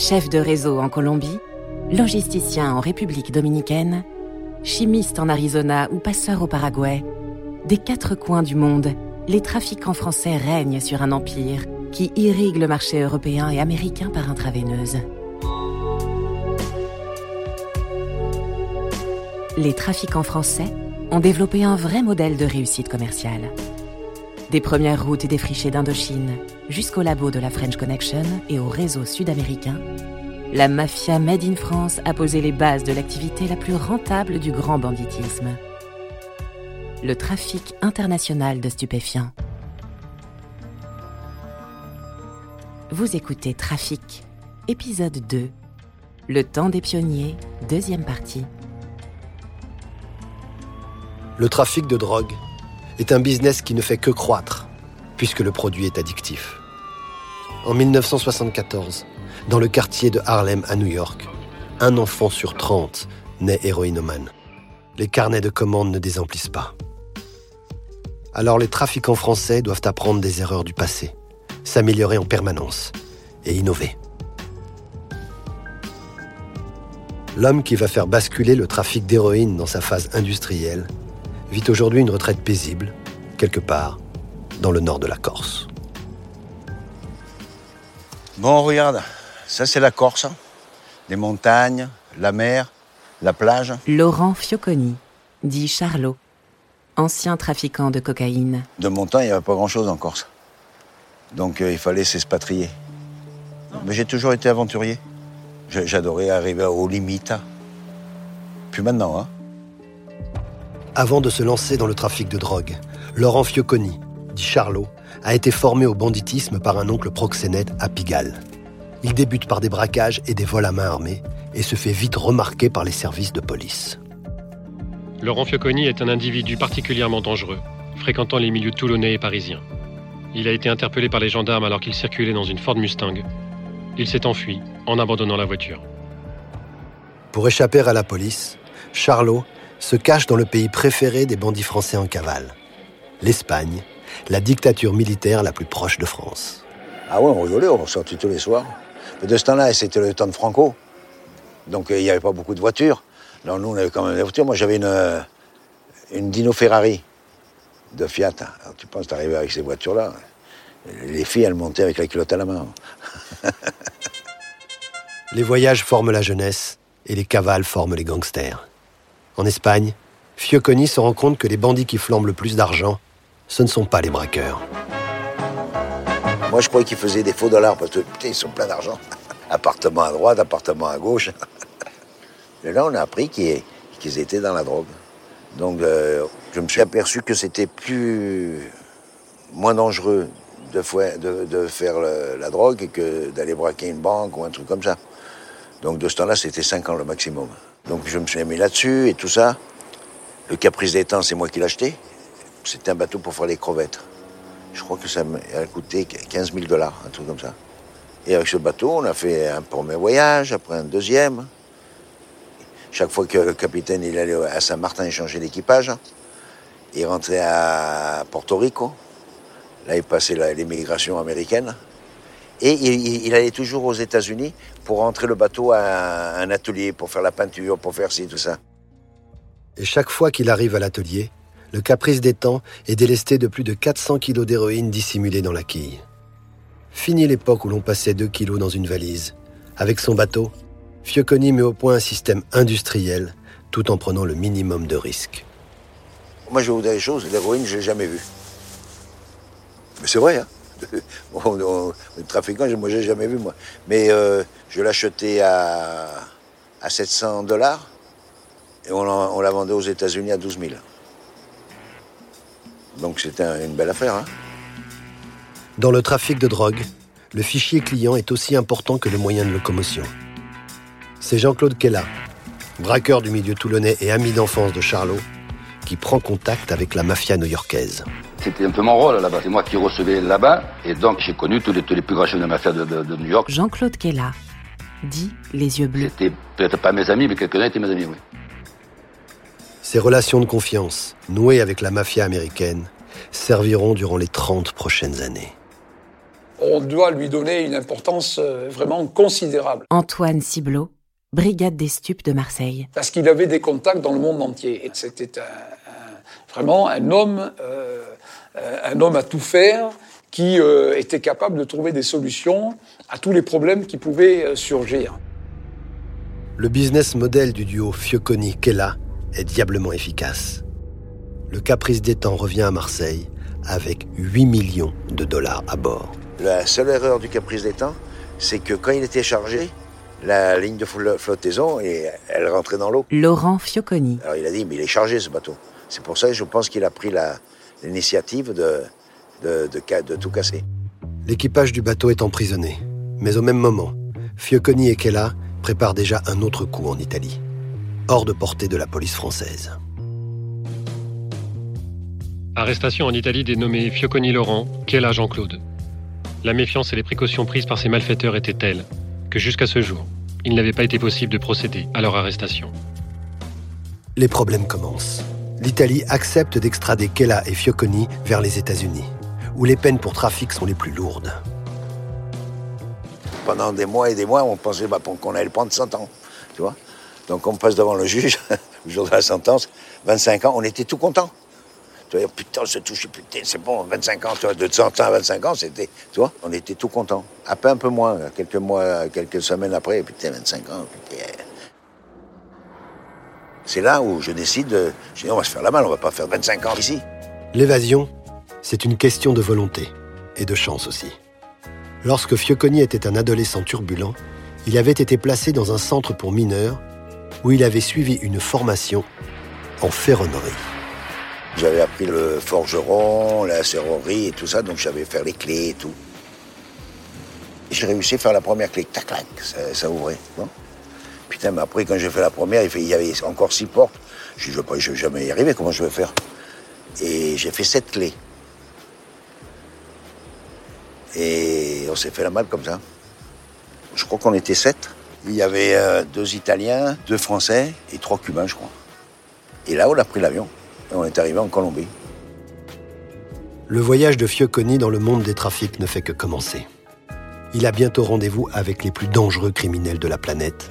Chef de réseau en Colombie, logisticien en République dominicaine, chimiste en Arizona ou passeur au Paraguay, des quatre coins du monde, les trafiquants français règnent sur un empire qui irrigue le marché européen et américain par intraveineuse. Les trafiquants français ont développé un vrai modèle de réussite commerciale. Des premières routes défrichées d'Indochine jusqu'au labo de la French Connection et au réseau sud-américain, la mafia Made in France a posé les bases de l'activité la plus rentable du grand banditisme. Le trafic international de stupéfiants. Vous écoutez Trafic, épisode 2, Le temps des pionniers, deuxième partie. Le trafic de drogue est un business qui ne fait que croître, puisque le produit est addictif. En 1974, dans le quartier de Harlem à New York, un enfant sur 30 naît héroïnomane. Les carnets de commandes ne désemplissent pas. Alors les trafiquants français doivent apprendre des erreurs du passé s'améliorer en permanence et innover. L'homme qui va faire basculer le trafic d'héroïne dans sa phase industrielle vit aujourd'hui une retraite paisible, quelque part, dans le nord de la Corse. Bon, regarde, ça c'est la Corse. Hein. Les montagnes, la mer, la plage. Laurent Fioconi, dit Charlot, ancien trafiquant de cocaïne. De montagne, il n'y avait pas grand-chose en Corse. Donc euh, il fallait s'expatrier. Mais j'ai toujours été aventurier. J'adorais arriver aux limites. Puis maintenant, hein. Avant de se lancer dans le trafic de drogue, Laurent Fioconi, dit Charlot, a été formé au banditisme par un oncle proxénète à Pigalle. Il débute par des braquages et des vols à main armée et se fait vite remarquer par les services de police. Laurent Fioconi est un individu particulièrement dangereux, fréquentant les milieux toulonnais et parisiens. Il a été interpellé par les gendarmes alors qu'il circulait dans une Ford Mustang. Il s'est enfui en abandonnant la voiture. Pour échapper à la police, Charlot se cache dans le pays préféré des bandits français en cavale, l'Espagne, la dictature militaire la plus proche de France. Ah ouais, on rigolait, on sortait tous les soirs. Mais de ce temps-là, c'était le temps de Franco. Donc euh, il n'y avait pas beaucoup de voitures. Alors nous, on avait quand même des voitures. Moi, j'avais une, euh, une Dino Ferrari de Fiat. Alors, tu penses d'arriver avec ces voitures-là Les filles, elles montaient avec la culotte à la main. les voyages forment la jeunesse et les cavales forment les gangsters. En Espagne, Fioconi se rend compte que les bandits qui flambent le plus d'argent, ce ne sont pas les braqueurs. Moi, je croyais qu'ils faisaient des faux dollars parce que, ils sont pleins d'argent. appartement à droite, appartement à gauche. Et là, on a appris qu'ils étaient dans la drogue. Donc, euh, je me suis aperçu que c'était plus moins dangereux de, faire la drogue que d'aller braquer une banque ou un truc comme ça. Donc de ce temps-là, c'était 5 ans le maximum. Donc je me suis mis là-dessus et tout ça. Le Caprice des temps, c'est moi qui l'ai acheté. C'était un bateau pour faire les crevettes. Je crois que ça a coûté 15 000 dollars, un truc comme ça. Et avec ce bateau, on a fait un premier voyage, après un deuxième. Chaque fois que le capitaine il allait à Saint-Martin échanger l'équipage, il rentrait à Porto Rico. Là, il passait l'immigration américaine. Et il, allait toujours aux États-Unis pour rentrer le bateau à un atelier, pour faire la peinture, pour faire ci, tout ça. Et chaque fois qu'il arrive à l'atelier, le caprice des temps est délesté de plus de 400 kilos d'héroïne dissimulée dans la quille. Fini l'époque où l'on passait 2 kilos dans une valise. Avec son bateau, Fioconi met au point un système industriel tout en prenant le minimum de risques. Moi, je vais vous dire des choses, l'héroïne, je l'ai jamais vue. Mais c'est vrai, hein le trafiquant, moi, je l'ai jamais vu, moi. Mais euh, je l'achetais à, à 700 dollars et on, la vendait aux États-Unis à 12 000. Donc c'était une belle affaire. Hein Dans le trafic de drogue, le fichier client est aussi important que le moyen de locomotion. C'est Jean-Claude Kella, braqueur du milieu toulonnais et ami d'enfance de Charlot, qui prend contact avec la mafia new-yorkaise. C'était un peu mon rôle là-bas. C'est moi qui recevais là-bas. Et donc, j'ai connu tous les, tous les plus grands chefs de mafia de, de, New York. Jean-Claude Kella, dit les yeux bleus. C'était peut-être pas mes amis, mais quelques-uns étaient mes amis, oui. Ces relations de confiance, nouées avec la mafia américaine, serviront durant les 30 prochaines années. on doit lui donner une importance euh, vraiment considérable. Antoine Ciblot, brigade des stupes de Marseille. Parce qu'il avait des contacts dans le monde entier. C'était vraiment un homme, euh, un homme à tout faire qui était capable de trouver des solutions à tous les problèmes qui pouvaient surgir. Le business model du duo Fioconi-Kella est diablement efficace. Le caprice des temps revient à Marseille avec 8 millions de dollars à bord. La seule erreur du caprice des temps, c'est que quand il était chargé, la ligne de flottaison, elle rentrait dans l'eau. Laurent Fioconi. Alors il a dit, mais il est chargé ce bateau. C'est pour ça que je pense qu'il a pris l'initiative de, de, de, tout casser. L'équipage du bateau est emprisonné. Mais au même moment, Fioconi et Kella préparent déjà un autre coup en Italie, hors de portée de la police française. Arrestation en Italie des nommés Fioconi Laurent, Kella Jean-Claude. La méfiance et les précautions prises par ces malfaiteurs étaient telles que jusqu'à ce jour, il n'avait pas été possible de procéder à leur arrestation. Les problèmes commencent. L'Italie accepte d'extrader Kella et Fioconi vers les États-Unis, où les peines pour trafic sont les plus lourdes. Pendant des mois et des mois, on pensait bah, qu'on allait prendre 100 ans, tu vois. Donc on passe devant le juge, le jour de la sentence, 25 ans, on était tout contents. Tu vois, putain, se touche, putain, c'est bon, 25 ans, tu de 100 ans à 25 ans, c'était, tu vois, on était tout contents. Après, un peu moins, quelques mois, quelques semaines après, putain, 25 ans, putain. C'est là où je décide de, je dis, on va se faire la malle, on va pas faire 25 ans ici. L'évasion, c'est une question de volonté et de chance aussi. Lorsque Fioconi était un adolescent turbulent, il avait été placé dans un centre pour mineurs où il avait suivi une formation en ferronnerie. J'avais appris le forgeron, la serrerie et tout ça, donc j'avais faire les clés et tout. J'ai réussi à faire la première clé, tac, tac, ça, ouvrait. Mais après, quand j'ai fait la première, il, y avait encore six portes. Je ne vais, jamais y arriver, comment je vais faire? Et j'ai fait sept clés. Et on s'est fait la malle comme ça. Je crois qu'on était sept. Il y avait euh, deux Italiens, deux Français et trois Cubains, je crois. Et là, on a pris l'avion on est arrivé en Colombie. Le voyage de Fioconi dans le monde des trafics ne fait que commencer. Il a bientôt rendez-vous avec les plus dangereux criminels de la planète,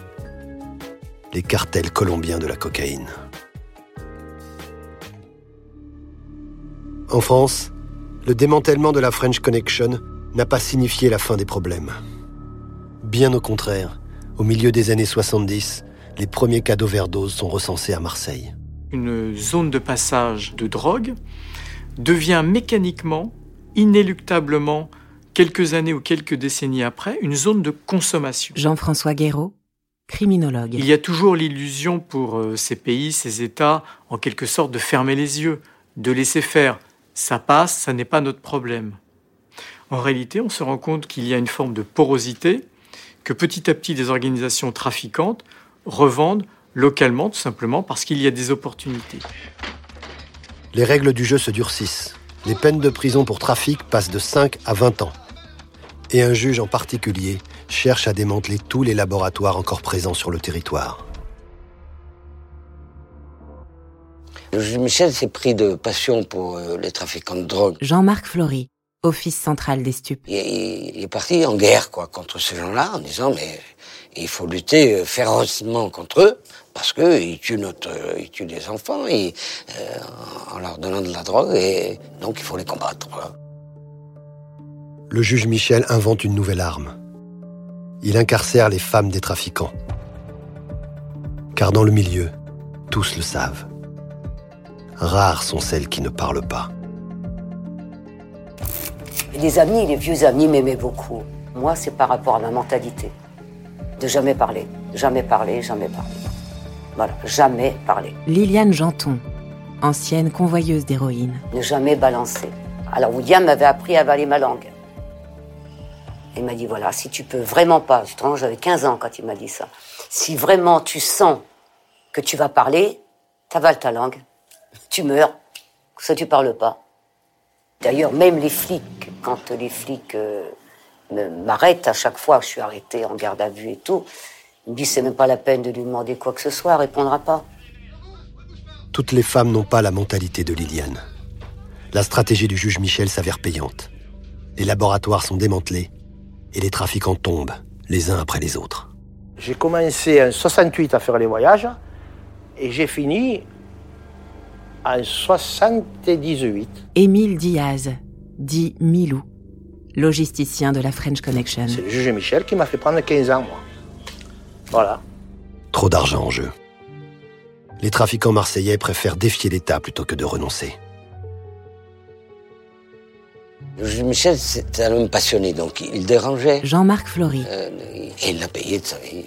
les cartels colombiens de la cocaïne. En France, le démantèlement de la French Connection n'a pas signifié la fin des problèmes. Bien au contraire, au milieu des années 70, les premiers cas d'overdose sont recensés à Marseille une zone de passage de drogue devient mécaniquement, inéluctablement, quelques années ou quelques décennies après, une zone de consommation. Jean-François Guéraud, criminologue. Il y a toujours l'illusion pour euh, ces pays, ces États, en quelque sorte, de fermer les yeux, de laisser faire. Ça passe, ça n'est pas notre problème. En réalité, on se rend compte qu'il y a une forme de porosité, que petit à petit des organisations trafiquantes revendent localement, tout simplement parce qu'il y a des opportunités. Les règles du jeu se durcissent. Les peines de prison pour trafic passent de 5 à 20 ans. Et un juge en particulier cherche à démanteler tous les laboratoires encore présents sur le territoire. Le juge Michel s'est pris de passion pour euh, les trafiquants de drogue. Jean-Marc Flory, Office central des stupes. Il, il est parti en guerre quoi contre ces gens-là en disant mais il faut lutter euh, férocement contre eux parce qu'ils tuent, notre, ils tuent des enfants et, euh, en leur donnant de la drogue et donc il faut les combattre. Le juge Michel invente une nouvelle arme. Il incarcère les femmes des trafiquants. Car dans le milieu, tous le savent. Rares sont celles qui ne parlent pas. Les amis, les vieux amis m'aimaient beaucoup. Moi, c'est par rapport à ma mentalité de jamais parler, jamais parler, jamais parler. Voilà, jamais parler. Liliane Janton, ancienne convoyeuse d'héroïne. Ne jamais balancer. Alors William m'avait appris à avaler ma langue. Il m'a dit voilà, si tu peux vraiment pas, j'avais 15 ans quand il m'a dit ça. Si vraiment tu sens que tu vas parler, t'avales ta langue, tu meurs, ça tu parles pas. D'ailleurs, même les flics, quand les flics euh, m'arrête à chaque fois. Je suis arrêté en garde à vue et tout. Il me dit c'est même pas la peine de lui demander quoi que ce soit, elle répondra pas. Toutes les femmes n'ont pas la mentalité de Liliane. La stratégie du juge Michel s'avère payante. Les laboratoires sont démantelés et les trafiquants tombent les uns après les autres. J'ai commencé en 68 à faire les voyages et j'ai fini en 78. Émile Diaz, dit Milou, logisticien de la French Connection. C'est le juge Michel qui m'a fait prendre 15 ans, moi. Voilà. Trop d'argent en jeu. Les trafiquants marseillais préfèrent défier l'État plutôt que de renoncer. Le juge Michel, c'était un homme passionné, donc il dérangeait. Jean-Marc Flory. Euh, et il l'a payé de sa vie.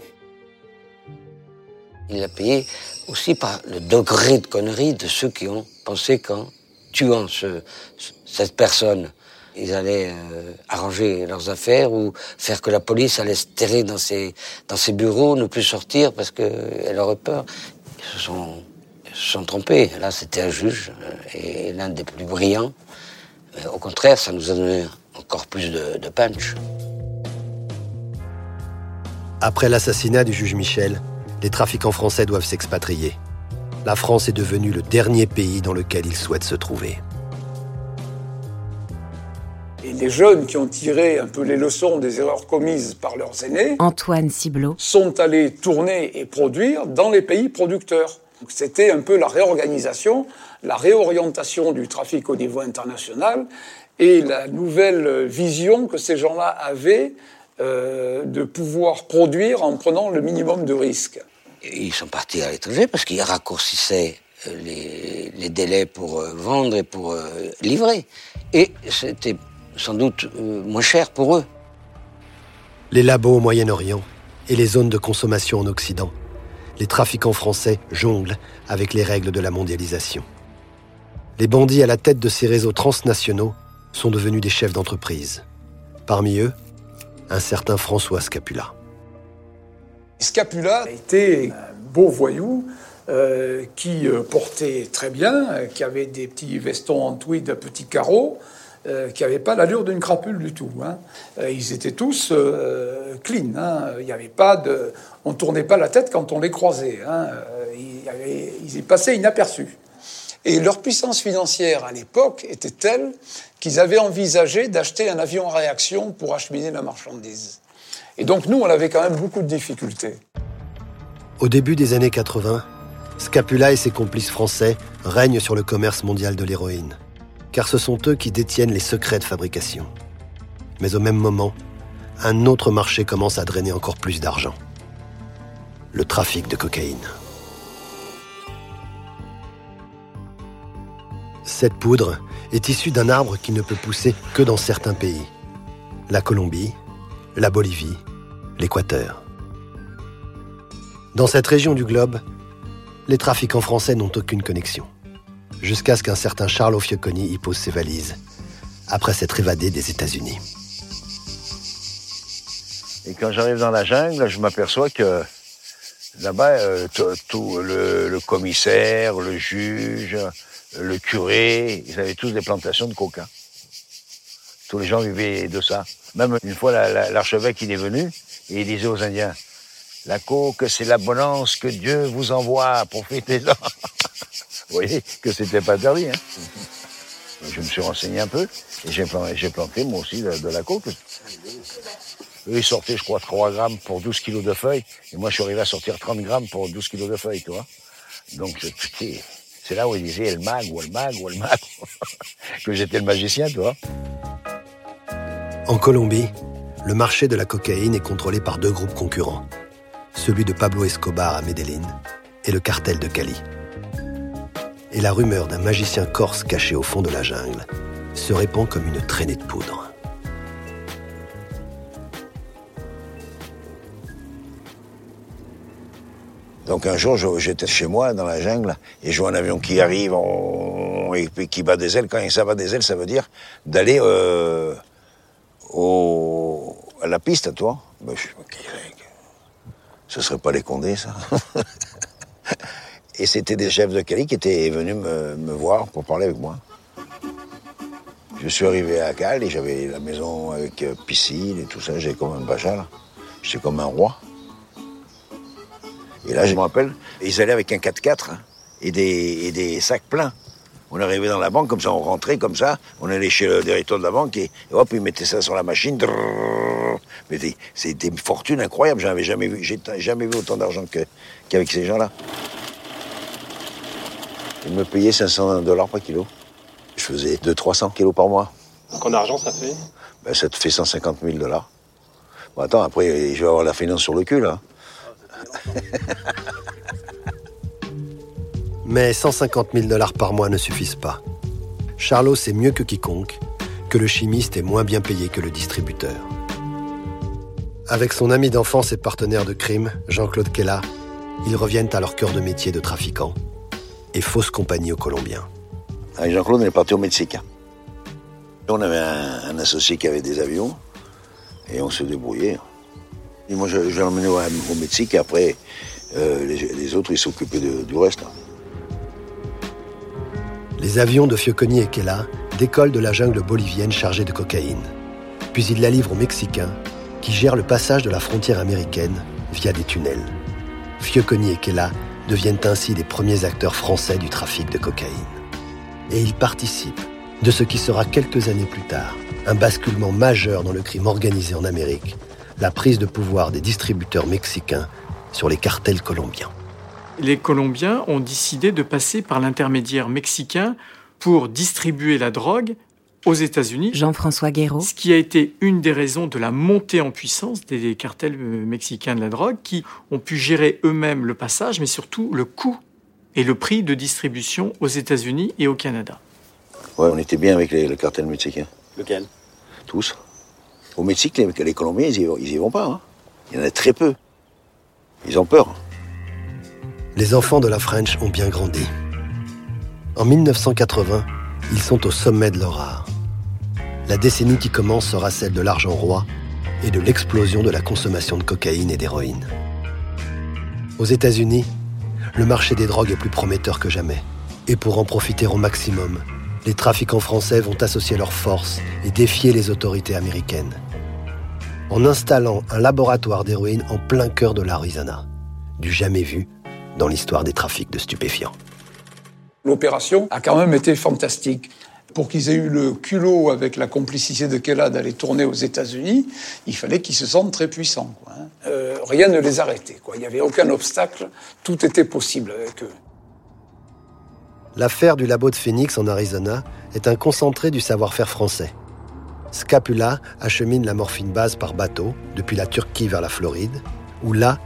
Il l'a payé aussi par le degré de connerie de ceux qui ont pensé qu'en tuant ce, cette personne, ils allaient euh, arranger leurs affaires ou faire que la police allait se terrer dans ses, dans ses bureaux, ne plus sortir parce qu'elle aurait peur. Ils se sont, ils se sont trompés. Là, c'était un juge euh, et l'un des plus brillants. Euh, au contraire, ça nous a donné encore plus de, de punch. Après l'assassinat du juge Michel, les trafiquants français doivent s'expatrier. La France est devenue le dernier pays dans lequel ils souhaitent se trouver. Et les jeunes qui ont tiré un peu les leçons des erreurs commises par leurs aînés Antoine Ciblot. sont allés tourner et produire dans les pays producteurs. Donc C'était un peu la réorganisation, la réorientation du trafic au niveau international et la nouvelle vision que ces gens-là avaient euh, de pouvoir produire en prenant le minimum de risques. Ils sont partis à l'étranger parce qu'ils raccourcissaient euh, les, les délais pour euh, vendre et pour euh, livrer. Et c'était sans doute moins cher pour eux. Les labos au Moyen-Orient et les zones de consommation en Occident, les trafiquants français jonglent avec les règles de la mondialisation. Les bandits à la tête de ces réseaux transnationaux sont devenus des chefs d'entreprise. Parmi eux, un certain François Scapula. Scapula était un beau voyou euh, qui euh, portait très bien, euh, qui avait des petits vestons en tweed à petits carreaux, qui n'avaient pas l'allure d'une crapule du tout. hein. Ils étaient tous clean. hein. Il avait pas on tournait pas la tête quand on les croisait. hein. Ils y passaient inaperçus. Et leur puissance financière à l'époque était telle qu'ils avaient envisagé d'acheter un avion à réaction pour acheminer la marchandise. Et donc nous, on avait quand même beaucoup de difficultés. Au début des années 80, Scapula et ses complices français règnent sur le commerce mondial de l'héroïne, car ce sont eux qui détiennent les secrets de fabrication. Mais au même moment, un autre marché commence à drainer encore plus d'argent. Le trafic de cocaïne. Cette poudre est issue d'un arbre qui ne peut pousser que dans certains pays. La Colombie, la Bolivie, l'Équateur. Dans cette région du globe, les trafiquants français n'ont aucune connexion. Jusqu'à ce qu'un certain Charles Fioconi y pose ses valises, après s'être évadé des États-Unis. Et quand j'arrive dans la jungle, je m'aperçois que là-bas, euh, tout- le commissaire, le juge, le curé, ils avaient tous des plantations de coca. Tous les gens vivaient de ça. Même une fois, la- la- l'archevêque, il est venu et il disait aux Indiens, la coke, c'est l'abondance que Dieu vous envoie, profitez-en. vous voyez que c'était pas interdit. Hein je me suis renseigné un peu et j'ai planté, moi aussi de, la coke. Eux, ils sortaient, je crois, 3 grammes pour 12 kilos de feuilles. Et moi, je suis arrivé à sortir 30 grammes pour 12 kilos de feuilles, tu vois. Donc, je- putain, c'est là où ils disaient, le mag, ou mag, ou mag. que j'étais le magicien, tu vois. En Colombie, le marché de la cocaïne est contrôlé par deux groupes concurrents. Celui de Pablo Escobar à Medellín et le cartel de Cali. Et la rumeur d'un magicien corse caché au fond de la jungle se répand comme une traînée de poudre. Donc, un jour, j'étais chez moi, dans la jungle, et je vois un avion qui arrive, et qui bat des ailes. Quand ça bat des ailes, ça veut dire d'aller euh, au, à la piste, toi. Ben, je ce serait pas les condés, ça. et c'était des chefs de Cali qui étaient venus me, voir pour parler avec moi. Je suis arrivé à Cal et j'avais la maison avec euh, piscine et tout ça. J'étais comme un pacha, là. J'étais comme un roi. Et là, je me rappelle, ils allaient avec un 4x4 hein, et, des, et des sacs pleins. On arrivait dans la banque, comme ça, on rentrait, comme ça, on allait chez le directeur de la banque et, hop, il mettait ça sur la machine. Mais c'était une fortune incroyable. J'avais jamais vu, j'ai jamais vu autant d'argent qu'avec ces gens-là. Ils me payaient 500 dollars par kilo. Je faisais 200-300 kilos par mois. En argent, ça fait? Ben, Ça te fait 150 000 dollars. Bon, attends, après, je vais avoir la finance sur le cul, là. Mais 150 000 dollars par mois ne suffisent pas. Charlot sait mieux que quiconque que le chimiste est moins bien payé que le distributeur. Avec son ami d'enfance et partenaire de crime, Jean-Claude Kella, ils reviennent à leur cœur de métier de trafiquant et fausse compagnie aux Colombiens. Avec Jean-Claude, on est parti au Mexique. On avait un, associé qui avait des avions et on se débrouillait. Et moi, je, l'ai emmené au, Mexique et après, euh, les, autres, ils s'occupaient du reste. Les avions de Fioconi et Kela décollent de la jungle bolivienne chargée de cocaïne. Puis ils la livrent aux Mexicains, qui gèrent le passage de la frontière américaine via des tunnels. Fioconi et Kela deviennent ainsi les premiers acteurs français du trafic de cocaïne. Et ils participent de ce qui sera quelques années plus tard un basculement majeur dans le crime organisé en Amérique, la prise de pouvoir des distributeurs mexicains sur les cartels colombiens les Colombiens ont décidé de passer par l'intermédiaire mexicain pour distribuer la drogue aux États-Unis. Jean-François Guéraud. Ce qui a été une des raisons de la montée en puissance des cartels euh, mexicains de la drogue qui ont pu gérer eux-mêmes le passage, mais surtout le coût et le prix de distribution aux États-Unis et au Canada. Ouais, on était bien avec les, le cartel mexicain. Lequel? Tous. Au Mexique, les, Colombiens, ils y, vont pas. Hein. Il y en a très peu. Ils ont peur les enfants de la French ont bien grandi. En 1980, ils sont au sommet de leur art. La décennie qui commence sera celle de l'argent roi et de l'explosion de la consommation de cocaïne et d'héroïne. Aux États-Unis, le marché des drogues est plus prometteur que jamais. Et pour en profiter au maximum, les trafiquants français vont associer leurs forces et défier les autorités américaines. En installant un laboratoire d'héroïne en plein cœur de l'Arizona, du jamais vu dans l'histoire des trafics de stupéfiants. L'opération a quand même été fantastique. Pour qu'ils aient eu le culot avec la complicité de Kella d'aller tourner aux États-Unis, il fallait qu'ils se sentent très puissants. Hein. Euh, rien ne les arrêtait. Il n'y avait aucun obstacle, tout était possible avec eux. L'affaire du labo de Phoenix en Arizona est un concentré du savoir-faire français. Scapula achemine la morphine base par bateau depuis la Turquie vers la Floride, où là,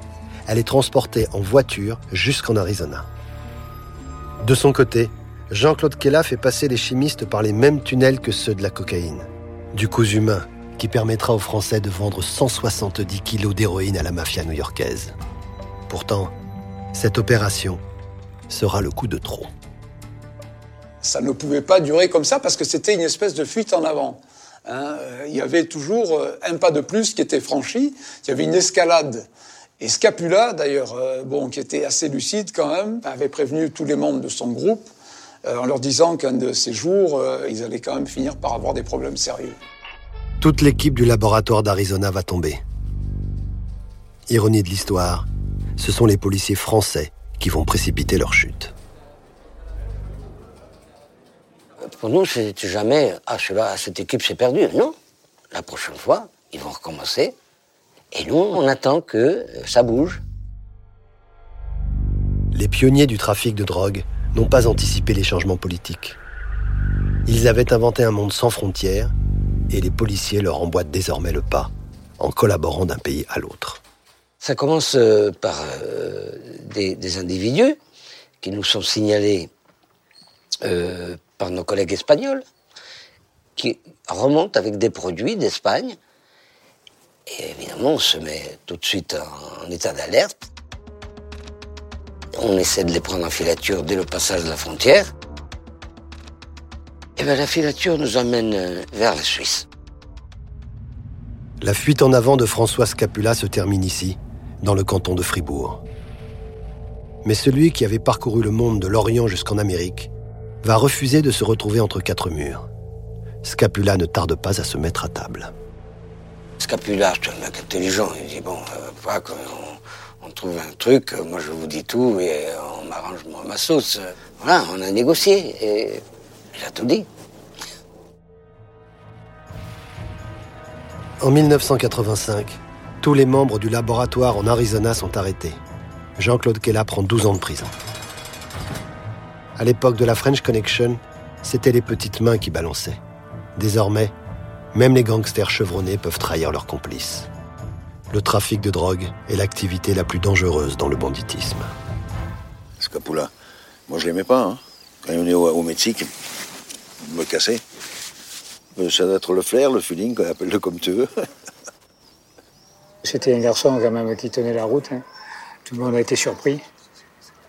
elle est transportée en voiture jusqu'en Arizona. De son côté, Jean-Claude Kella fait passer les chimistes par les mêmes tunnels que ceux de la cocaïne. Du cousu humain qui permettra aux Français de vendre 170 kilos d'héroïne à la mafia new-yorkaise. Pourtant, cette opération sera le coup de trop. Ça ne pouvait pas durer comme ça parce que c'était une espèce de fuite en avant. Hein. il y avait toujours euh, un pas de plus qui était franchi. Il y avait une escalade et Scapula, d'ailleurs, euh, bon, qui était assez lucide quand même, avait prévenu tous les membres de son groupe euh, en leur disant qu'un de ces jours, ils allaient quand même finir par avoir des problèmes sérieux. Toute l'équipe du laboratoire d'Arizona va tomber. Ironie de l'histoire, ce sont les policiers français qui vont précipiter leur chute. Pour nous, c'est jamais ah, cette équipe s'est perdue. Non. La prochaine fois, ils vont recommencer et nous, on attend que euh, ça bouge. Les pionniers du trafic de drogue n'ont pas anticipé les changements politiques. Ils avaient inventé un monde sans frontières et les policiers leur emboîtent désormais le pas en collaborant d'un pays à l'autre. Ça commence euh, par euh, des, individus qui nous sont signalés par nos collègues espagnols, qui remontent avec des produits d'Espagne et évidemment, on se met tout de suite en, état d'alerte. On essaie de les prendre en filature dès le passage de la frontière. Et bien la filature nous emmène euh, vers la Suisse. La fuite en avant de François Scapula se termine ici, dans le canton de Fribourg. Mais celui qui avait parcouru le monde de l'Orient jusqu'en Amérique va refuser de se retrouver entre quatre murs. Scapula ne tarde pas à se mettre à table. Scapula, c'est un mec intelligent. Il dit bon, euh, on, trouve un truc, moi je vous dis tout et on m'arrange ma sauce. Voilà, on a négocié. Et Il a tout dit. En 1985, tous les membres du laboratoire en Arizona sont arrêtés. Jean-Claude Kella prend 12 ans de prison. À l'époque de la French Connection, c'était les petites mains qui balançaient. Désormais, même les gangsters chevronnés peuvent trahir leurs complices. Le trafic de drogue est l'activité la plus dangereuse dans le banditisme. Scapula, moi je l'aimais pas. Hein. Quand il venait au, au Mexique, il me cassait. Euh, Ça doit être le flair, le feeling, qu'on appelle-le comme tu veux. C'était un garçon quand même qui tenait la route. hein. Tout le monde a été surpris.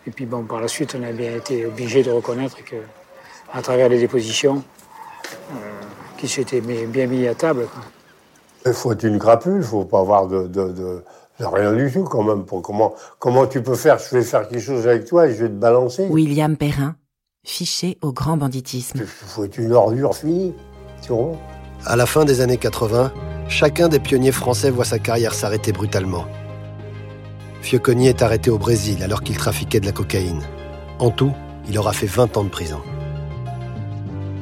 Et puis bon, par la suite, on a bien été obligé de reconnaître que, à travers les dépositions, euh, qu'il s'était mis- bien mis à table. quoi. Il faut être une crapule, il faut pas avoir de, de, de- de rien du tout quand même. Pour comment, comment tu peux faire Je vais faire quelque chose avec toi et je vais te balancer. William Perrin, fiché au grand banditisme. Il faut être une ordure finie. Tu comprends À la fin des années 80, chacun des pionniers français voit sa carrière s'arrêter brutalement. Fioconi est arrêté au Brésil alors qu'il trafiquait de la cocaïne. En tout, il aura fait 20 ans de prison.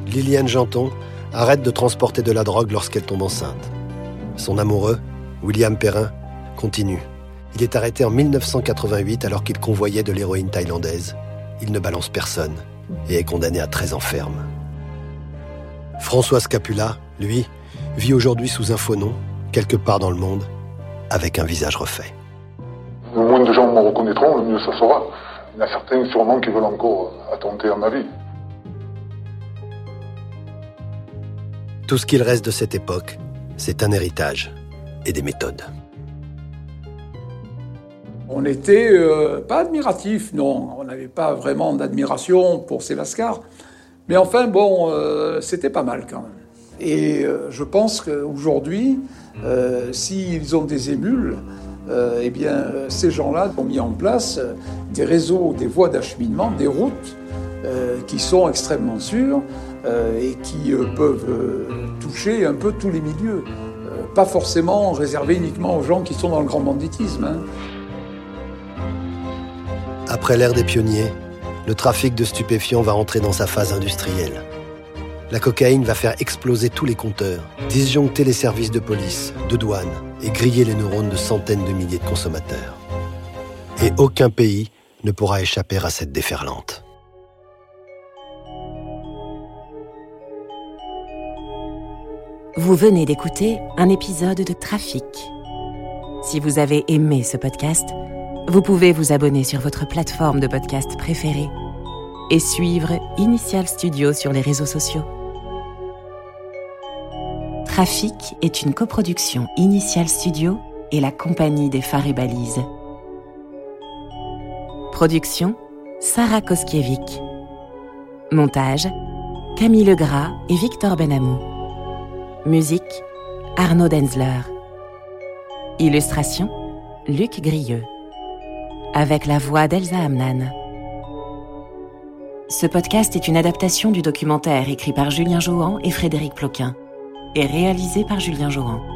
Liliane Janton arrête de transporter de la drogue lorsqu'elle tombe enceinte. Son amoureux, William Perrin, continue. Il est arrêté en 1988 alors qu'il convoyait de l'héroïne thaïlandaise. Il ne balance personne et est condamné à 13 ans ferme. François Scapula, lui, vit aujourd'hui sous un faux nom, quelque part dans le monde, avec un visage refait. De gens me reconnaîtront, le mieux ça sera. Il y en a certains sûrement qui veulent encore attenter à ma vie. Tout ce qu'il reste de cette époque, c'est un héritage et des méthodes. On n'était euh, pas admiratif, non. On n'avait pas vraiment d'admiration pour ces Lascars. Mais enfin, bon, euh, c'était pas mal quand même. Et euh, je pense qu'aujourd'hui, euh, s'ils ont des émules, euh, eh bien, euh, ces gens-là ont mis en place euh, des réseaux, des voies d'acheminement, des routes qui sont extrêmement sûres et qui peuvent toucher un peu tous les milieux. Pas forcément réservés uniquement aux gens qui sont dans le grand banditisme. hein. Après l'ère des pionniers, le trafic de stupéfiants va entrer dans sa phase industrielle. La cocaïne va faire exploser tous les compteurs, disjoncter les services de police, de douane et griller les neurones de centaines de milliers de consommateurs. Et aucun pays ne pourra échapper à cette déferlante. Vous venez d'écouter un épisode de Trafic. Si vous avez aimé ce podcast, vous pouvez vous abonner sur votre plateforme de podcast préférée et suivre Initial Studio sur les réseaux sociaux. Trafic est une coproduction Initial Studio et la compagnie des phares et balises. Production Sarah Koskiewicz. Montage Camille Legras et Victor Benamou. Musique Arnaud Denzler. Illustration Luc Grieux. Avec la voix d'Elsa Amnan. Ce podcast est une adaptation du documentaire écrit par Julien Jouan et Frédéric Ploquin et réalisé par Julien Jouan.